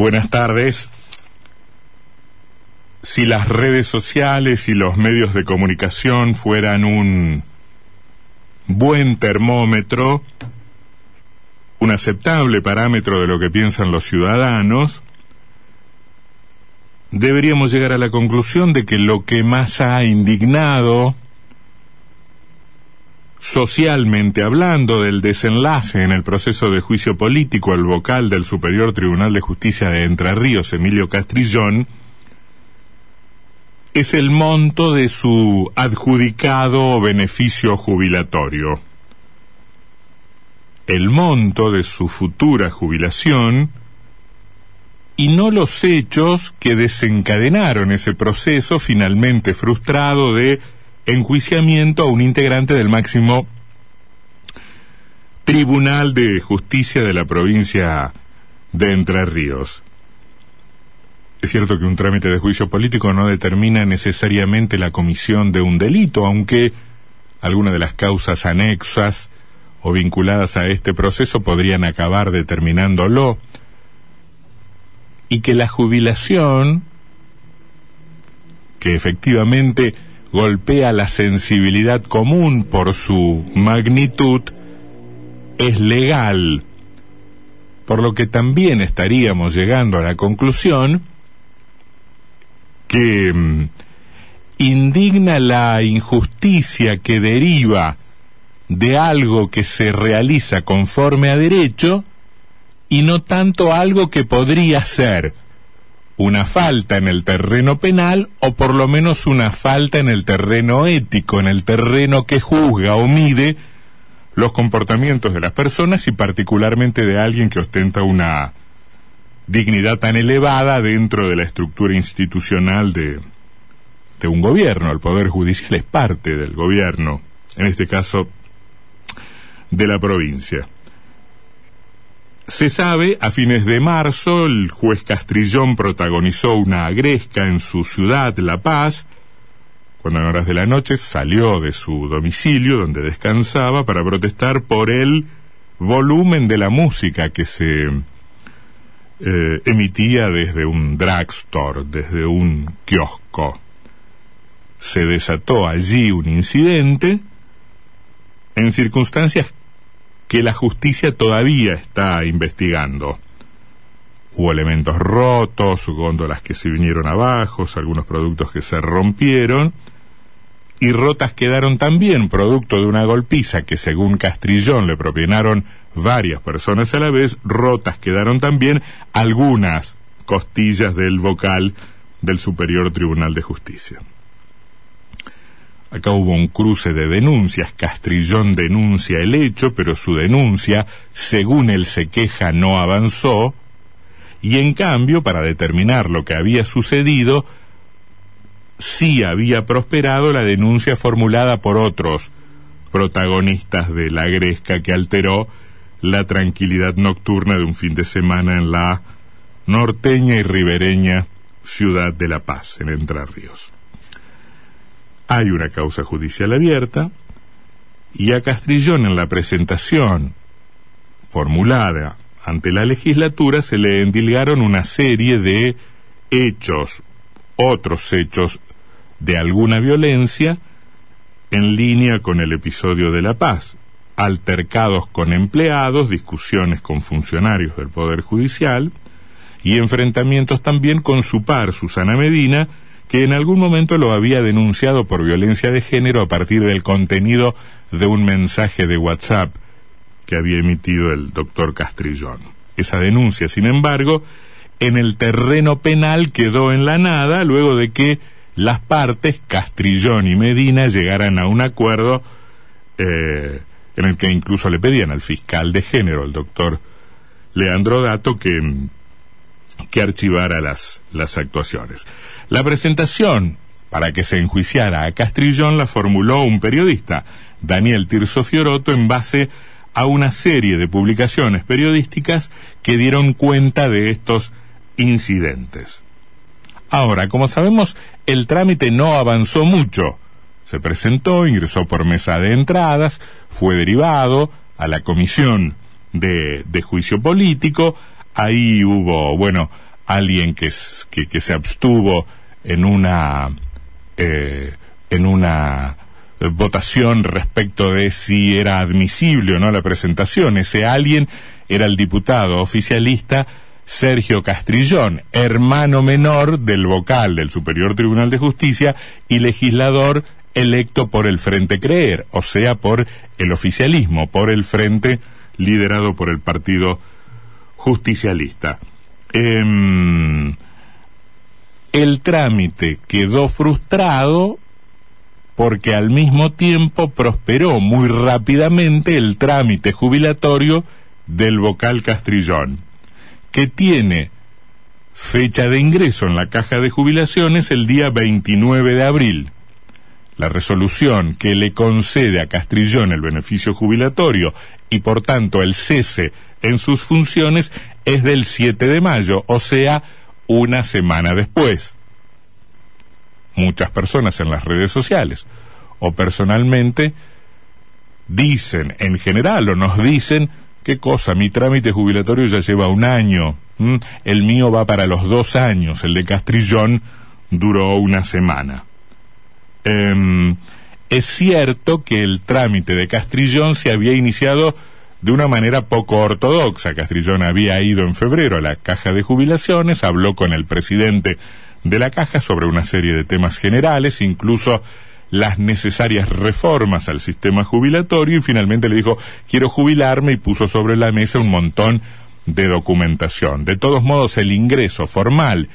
Buenas tardes. Si las redes sociales y los medios de comunicación fueran un buen termómetro, un aceptable parámetro de lo que piensan los ciudadanos, deberíamos llegar a la conclusión de que lo que más ha indignado socialmente hablando del desenlace en el proceso de juicio político al vocal del Superior Tribunal de Justicia de Entre Ríos, Emilio Castrillón, es el monto de su adjudicado beneficio jubilatorio. El monto de su futura jubilación y no los hechos que desencadenaron ese proceso finalmente frustrado de enjuiciamiento a un integrante del máximo Tribunal de Justicia de la provincia de Entre Ríos. Es cierto que un trámite de juicio político no determina necesariamente la comisión de un delito, aunque algunas de las causas anexas o vinculadas a este proceso podrían acabar determinándolo, y que la jubilación, que efectivamente golpea la sensibilidad común por su magnitud, es legal, por lo que también estaríamos llegando a la conclusión que mm, indigna la injusticia que deriva de algo que se realiza conforme a derecho y no tanto algo que podría ser una falta en el terreno penal o por lo menos una falta en el terreno ético, en el terreno que juzga o mide los comportamientos de las personas y particularmente de alguien que ostenta una dignidad tan elevada dentro de la estructura institucional de, un gobierno. El Poder Judicial es parte del gobierno, en este caso de la provincia. Se sabe, a fines de marzo, el juez Castrillón protagonizó una agresca en su ciudad, La Paz, cuando en horas de la noche salió de su domicilio, donde descansaba, para protestar por el volumen de la música que se eh, emitía desde un drugstore, desde un kiosco. Se desató allí un incidente en circunstancias que la justicia todavía está investigando. Hubo elementos rotos, góndolas que se vinieron abajo, algunos productos que se rompieron, y rotas quedaron también producto de una golpiza que según Castrillón le propinaron varias personas a la vez, rotas quedaron también algunas costillas del vocal del Superior Tribunal de Justicia. Acá hubo un cruce de denuncias. Castrillón denuncia el hecho, pero su denuncia, según él se queja, no avanzó. Y en cambio, para determinar lo que había sucedido, sí había prosperado la denuncia formulada por otros protagonistas de la gresca que alteró la tranquilidad nocturna de un fin de semana en la norteña y ribereña ciudad de La Paz, en Entre Ríos hay una causa judicial abierta y a Castrillón en la presentación formulada ante la legislatura se le endilgaron una serie de hechos, otros hechos de alguna violencia en línea con el episodio de La Paz, altercados con empleados, discusiones con funcionarios del Poder Judicial y enfrentamientos también con su par, Susana Medina, que en algún momento lo había denunciado por violencia de género a partir del contenido de un mensaje de WhatsApp que había emitido el doctor Castrillón. Esa denuncia, sin embargo, en el terreno penal quedó en la nada luego de que las partes, Castrillón y Medina, llegaran a un acuerdo eh, en el que incluso le pedían al fiscal de género, el doctor Leandro Dato, que que archivara las, las actuaciones. La presentación para que se enjuiciara a Castrillón la formuló un periodista, Daniel Tirso Fioroto, en base a una serie de publicaciones periodísticas que dieron cuenta de estos incidentes. Ahora, como sabemos, el trámite no avanzó mucho. Se presentó, ingresó por mesa de entradas, fue derivado a la comisión de, de juicio político, ahí hubo, bueno, alguien que, se abstuvo en una eh, en una votación respecto de si era admisible o no la presentación. Ese alguien era el diputado oficialista Sergio Castrillón, hermano menor del vocal del Superior Tribunal de Justicia y legislador electo por el Frente Creer, o sea, por el oficialismo, por el Frente liderado por el Partido Justicialista. Em, el trámite quedó frustrado porque al mismo tiempo prosperó muy rápidamente el trámite jubilatorio del vocal Castrillón, que tiene fecha de ingreso en la caja de jubilaciones el día 29 de abril. La resolución que le concede a Castrillón el beneficio jubilatorio y por tanto el cese en sus funciones es del 7 de mayo, o sea, una semana después. Muchas personas en las redes sociales o personalmente dicen en general o nos dicen qué cosa, mi trámite jubilatorio ya lleva un año, el mío va para los dos años, el de Castrillón duró una semana. Em, es cierto que el trámite de Castrillón se había iniciado de una manera poco ortodoxa. Castrillón había ido en febrero a la caja de jubilaciones, habló con el presidente de la caja sobre una serie de temas generales, incluso las necesarias reformas al sistema jubilatorio y finalmente le dijo quiero jubilarme y puso sobre la mesa un montón de documentación. De todos modos, el ingreso formal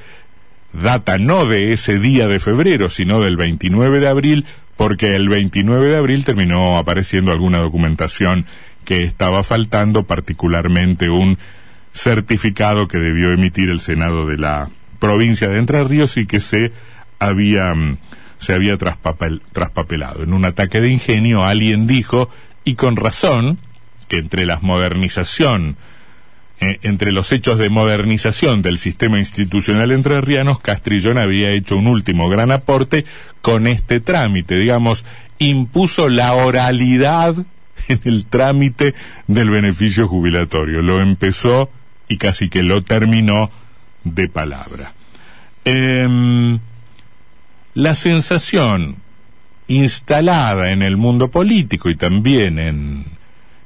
data no de ese día de febrero, sino del 29 de abril, porque el 29 de abril terminó apareciendo alguna documentación que estaba faltando, particularmente un certificado que debió emitir el Senado de la provincia de Entre Ríos y que se había, mm, se había traspapelado. En un ataque de ingenio alguien dijo, y con razón, que entre la modernización, eh, entre los hechos de modernización del sistema institucional entrerrianos, Castrillón había hecho un último gran aporte con este trámite, digamos, impuso la oralidad en el trámite del beneficio jubilatorio. Lo empezó y casi que lo terminó de palabra. Em, la sensación instalada en el mundo político y también en,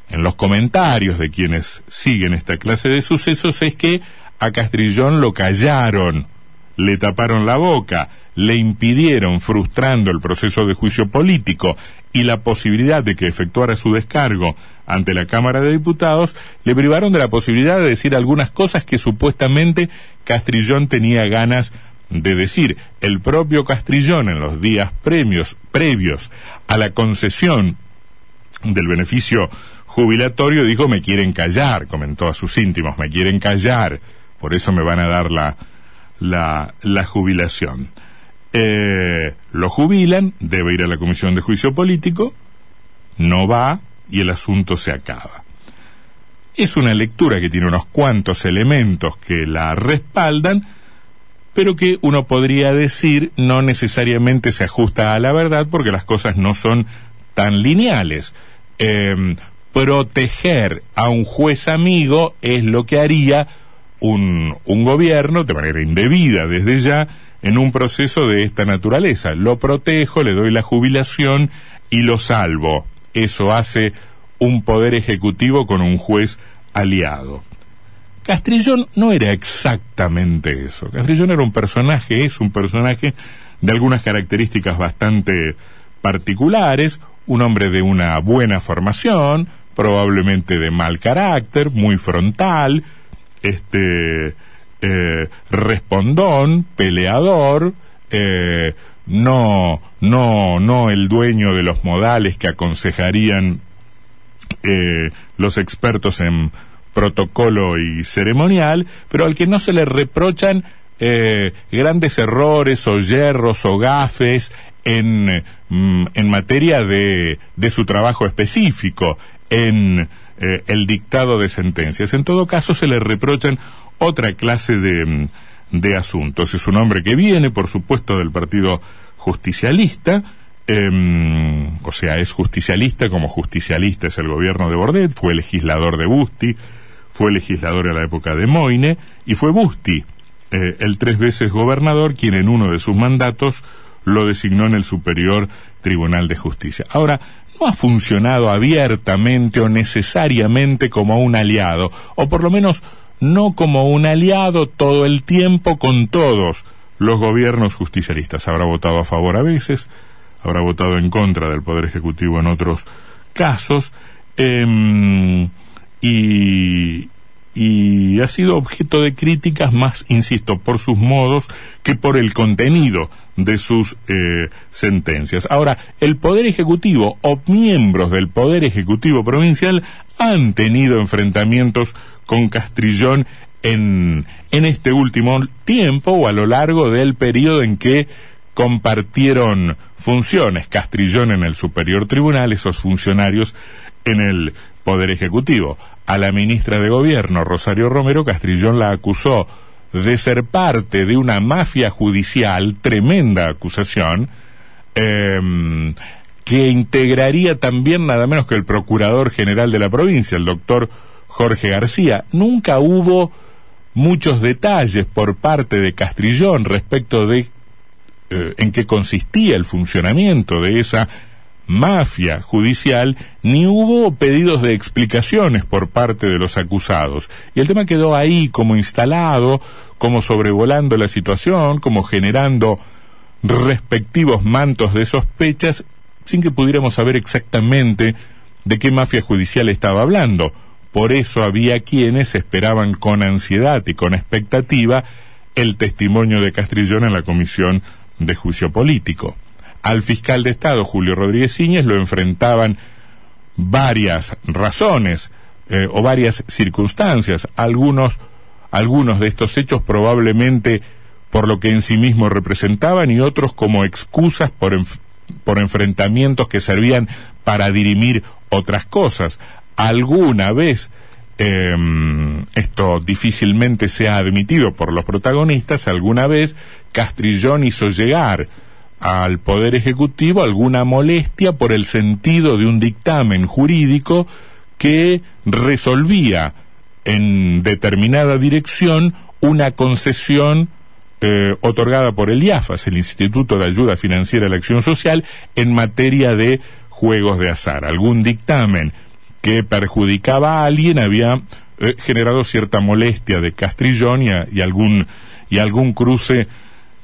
en los comentarios de quienes siguen esta clase de sucesos es que a Castrillón lo callaron le taparon la boca, le impidieron, frustrando el proceso de juicio político y la posibilidad de que efectuara su descargo ante la Cámara de Diputados, le privaron de la posibilidad de decir algunas cosas que supuestamente Castrillón tenía ganas de decir. El propio Castrillón en los días premios, previos a la concesión del beneficio jubilatorio dijo me quieren callar, comentó a sus íntimos, me quieren callar, por eso me van a dar la, la, la jubilación. Eh, lo jubilan, debe ir a la comisión de juicio político, no va y el asunto se acaba. Es una lectura que tiene unos cuantos elementos que la respaldan, pero que uno podría decir no necesariamente se ajusta a la verdad porque las cosas no son tan lineales. Em, proteger a un juez amigo es lo que haría un, un gobierno de manera indebida desde ya en un proceso de esta naturaleza. Lo protejo, le doy la jubilación y lo salvo. Eso hace un poder ejecutivo con un juez aliado. Castrillón no era exactamente eso. Castrillón era un personaje, es un personaje de algunas características bastante particulares, un hombre de una buena formación, probablemente de mal carácter, muy frontal, este eh, respondón, peleador, eh, no, no, no el dueño de los modales que aconsejarían eh, los expertos en protocolo y ceremonial, pero al que no se le reprochan grandes errores o yerros o gafes en, mm, en materia de, de su trabajo específico, en eh, el dictado de sentencias. En todo caso, se le reprochan otra clase de, mm, de asuntos. Es un hombre que viene, por supuesto, del Partido Justicialista, em, o sea, es justicialista, como justicialista es el gobierno de Bordet, fue legislador de Busti, fue legislador a la época de Moine, y fue Busti eh, el tres veces gobernador, quien en uno de sus mandatos lo designó en el Superior Tribunal de Justicia. Ahora, no ha funcionado abiertamente o necesariamente como un aliado, o por lo menos no como un aliado todo el tiempo con todos los gobiernos justicialistas. Habrá votado a favor a veces, habrá votado en contra del Poder Ejecutivo en otros casos, em, y, y ha sido objeto de críticas más, insisto, por sus modos que por el contenido de sus eh, sentencias. Ahora, el Poder Ejecutivo o miembros del Poder Ejecutivo Provincial han tenido enfrentamientos con Castrillón en, en este último tiempo o a lo largo del periodo en que compartieron funciones Castrillón en el Superior Tribunal, esos funcionarios en el Poder Ejecutivo. A la ministra de Gobierno, Rosario Romero, Castrillón la acusó de ser parte de una mafia judicial, tremenda acusación, em, que integraría también nada menos que el Procurador General de la provincia, el doctor Jorge García. Nunca hubo muchos detalles por parte de Castrillón respecto de eh, en qué consistía el funcionamiento de esa mafia judicial, ni hubo pedidos de explicaciones por parte de los acusados. Y el tema quedó ahí como instalado, como sobrevolando la situación, como generando respectivos mantos de sospechas, sin que pudiéramos saber exactamente de qué mafia judicial estaba hablando. Por eso había quienes esperaban con ansiedad y con expectativa el testimonio de Castrillón en la Comisión de Juicio Político al fiscal de Estado, Julio Rodríguez Íñez, lo enfrentaban varias razones eh, o varias circunstancias. Algunos, algunos de estos hechos probablemente por lo que en sí mismos representaban y otros como excusas por, por enfrentamientos que servían para dirimir otras cosas. Alguna vez em, esto difícilmente se ha admitido por los protagonistas, alguna vez Castrillón hizo llegar al Poder Ejecutivo alguna molestia por el sentido de un dictamen jurídico que resolvía en determinada dirección una concesión eh, otorgada por el IAFAS, el Instituto de Ayuda Financiera a la Acción Social, en materia de juegos de azar. Algún dictamen que perjudicaba a alguien había eh, generado cierta molestia de Castrillón y algún, y algún cruce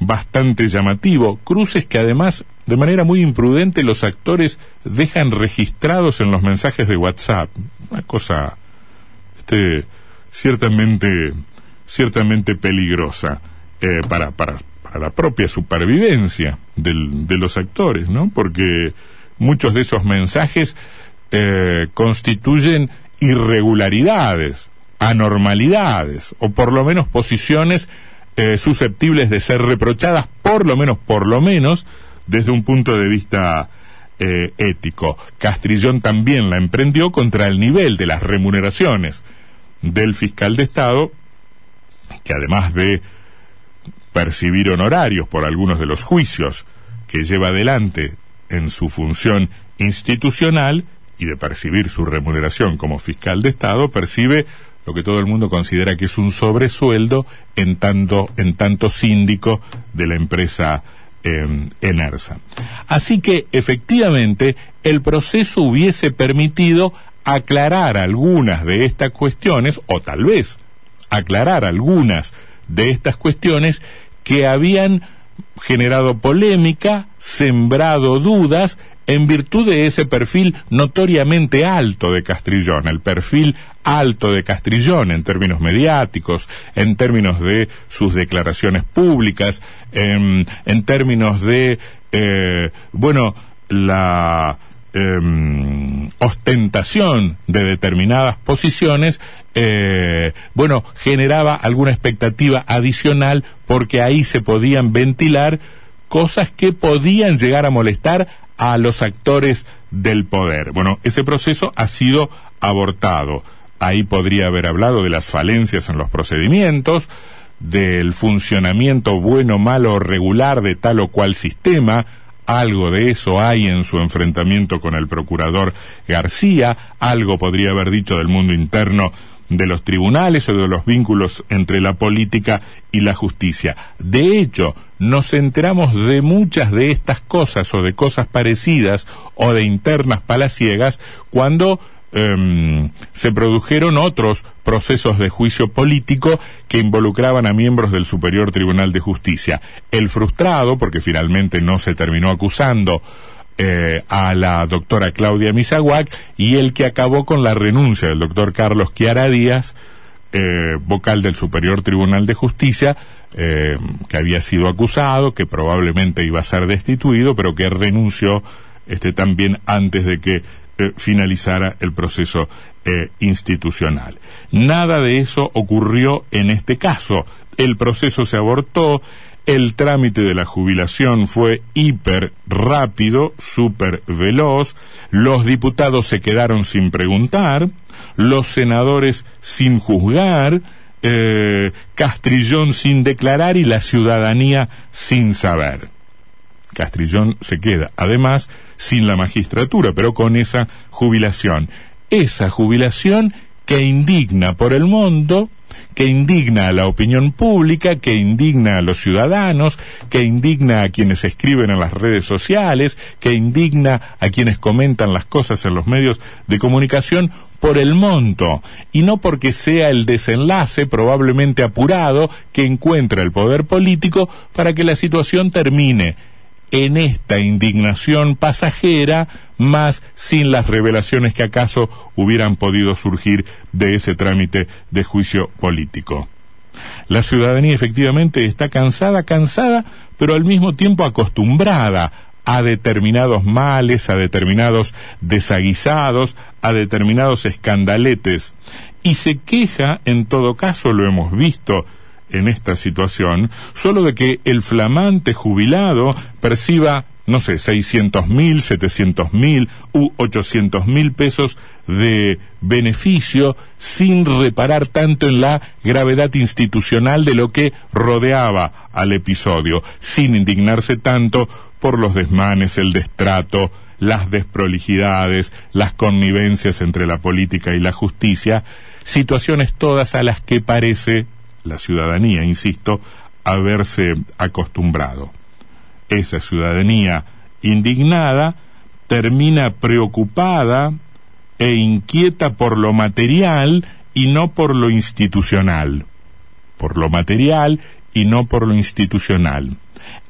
bastante llamativo, cruces que además de manera muy imprudente los actores dejan registrados en los mensajes de WhatsApp, una cosa este ciertamente ciertamente peligrosa eh, para, para, para la propia supervivencia del, de los actores, ¿no? Porque muchos de esos mensajes eh, constituyen irregularidades, anormalidades, o por lo menos posiciones eh, susceptibles de ser reprochadas, por lo menos, por lo menos, desde un punto de vista eh, ético. Castrillón también la emprendió contra el nivel de las remuneraciones del fiscal de Estado, que además de percibir honorarios por algunos de los juicios que lleva adelante en su función institucional y de percibir su remuneración como fiscal de Estado, percibe lo que todo el mundo considera que es un sobresueldo en tanto, en síndico de la empresa eh, Enersa. Así que efectivamente el proceso hubiese permitido aclarar algunas de estas cuestiones, o tal vez aclarar algunas de estas cuestiones que habían generado polémica, sembrado dudas en virtud de ese perfil notoriamente alto de Castrillón, el perfil alto de Castrillón en términos mediáticos, en términos de sus declaraciones públicas, en, términos de, eh, bueno, la em, ostentación de determinadas posiciones, eh, bueno, generaba alguna expectativa adicional porque ahí se podían ventilar cosas que podían llegar a molestar a los actores del poder. Bueno, ese proceso ha sido abortado. Ahí podría haber hablado de las falencias en los procedimientos, del funcionamiento bueno, malo o regular de tal o cual sistema, algo de eso hay en su enfrentamiento con el procurador García, algo podría haber dicho del mundo interno de los tribunales o de los vínculos entre la política y la justicia. De hecho, nos enteramos de muchas de estas cosas o de cosas parecidas o de internas palaciegas cuando em, se produjeron otros procesos de juicio político que involucraban a miembros del Superior Tribunal de Justicia. El frustrado, porque finalmente no se terminó acusando eh, a la doctora Claudia Misaguac y el que acabó con la renuncia del doctor Carlos Chiara Díaz, eh, vocal del Superior Tribunal de Justicia, eh, que había sido acusado, que probablemente iba a ser destituido, pero que renunció este, también antes de que finalizara el proceso institucional. Nada de eso ocurrió en este caso. El proceso se abortó, el trámite de la jubilación fue hiper rápido, súper veloz, los diputados se quedaron sin preguntar, los senadores sin juzgar, eh, Castrillón sin declarar y la ciudadanía sin saber. Castrillón se queda, además, sin la magistratura, pero con esa jubilación. Esa jubilación que indigna por el mundo, que indigna a la opinión pública, que indigna a los ciudadanos, que indigna a quienes escriben en las redes sociales, que indigna a quienes comentan las cosas en los medios de comunicación por el monto. Y no porque sea el desenlace probablemente apurado que encuentra el poder político para que la situación termine en esta indignación pasajera, más sin las revelaciones que acaso hubieran podido surgir de ese trámite de juicio político. La ciudadanía efectivamente está cansada, cansada, pero al mismo tiempo acostumbrada a determinados males, a determinados desaguisados, a determinados escandaletes, y se queja, en todo caso lo hemos visto en esta situación solo de que el flamante jubilado perciba no sé, 600 mil, 700 mil u 800 mil pesos de beneficio sin reparar tanto en la gravedad institucional de lo que rodeaba al episodio, sin indignarse tanto por los desmanes, el destrato, las desprolijidades, las connivencias entre la política y la justicia, situaciones todas a las que parece la ciudadanía, insisto, haberse acostumbrado. Esa ciudadanía indignada termina preocupada e inquieta por lo material y no por lo institucional. Por lo material y no por lo institucional.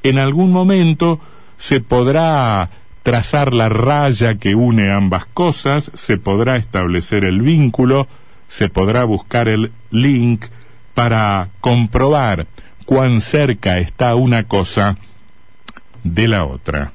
En algún momento se podrá trazar la raya que une ambas cosas, se podrá establecer el vínculo, se podrá buscar el link para comprobar cuán cerca está una cosa de la otra.